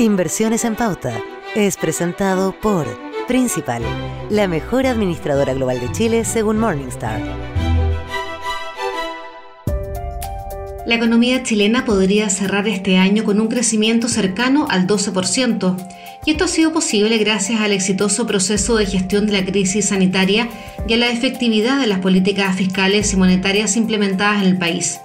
Inversiones en Pauta es presentado por Principal, la mejor administradora global de Chile según Morningstar. La economía chilena podría cerrar este año con un crecimiento cercano al 12%, y esto ha sido posible gracias al exitoso proceso de gestión de la crisis sanitaria y a la efectividad de las políticas fiscales y monetarias implementadas en el país.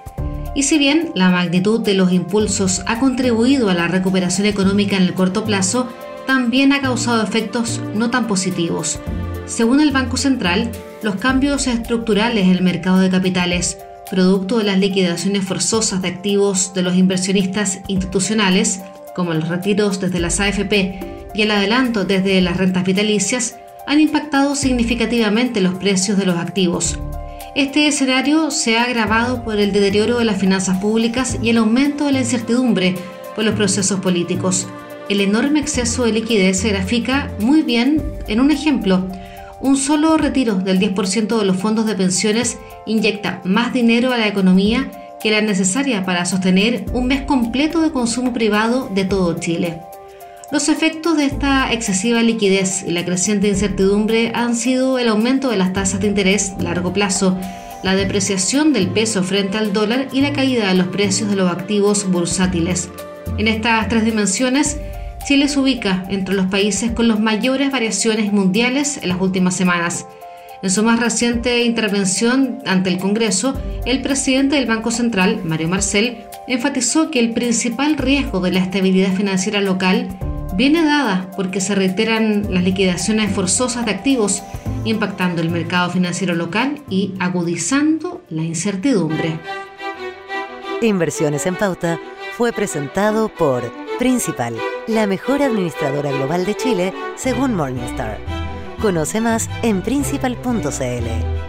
Y si bien la magnitud de los impulsos ha contribuido a la recuperación económica en el corto plazo, también ha causado efectos no tan positivos. Según el Banco Central, los cambios estructurales en el mercado de capitales, producto de las liquidaciones forzosas de activos de los inversionistas institucionales, como los retiros desde las AFP y el adelanto desde las rentas vitalicias, han impactado significativamente los precios de los activos, este escenario se ha agravado por el deterioro de las finanzas públicas y el aumento de la incertidumbre por los procesos políticos. El enorme exceso de liquidez se grafica muy bien en un ejemplo. Un solo retiro del 10% de los fondos de pensiones inyecta más dinero a la economía que la necesaria para sostener un mes completo de consumo privado de todo Chile. Los efectos de esta excesiva liquidez y la creciente incertidumbre han sido el aumento de las tasas de interés a largo plazo, la depreciación del peso frente al dólar y la caída de los precios de los activos bursátiles. En estas tres dimensiones, Chile se ubica entre los países con las mayores variaciones mundiales en las últimas semanas. En su más reciente intervención ante el Congreso, el presidente del Banco Central, Mario Marcel, enfatizó que el principal riesgo de la estabilidad financiera local viene dada porque se reiteran las liquidaciones forzosas de activos, impactando el mercado financiero local y agudizando la incertidumbre. Inversiones en Pauta fue presentado por Principal, la mejor administradora global de Chile según Morningstar. Conoce más en principal.cl.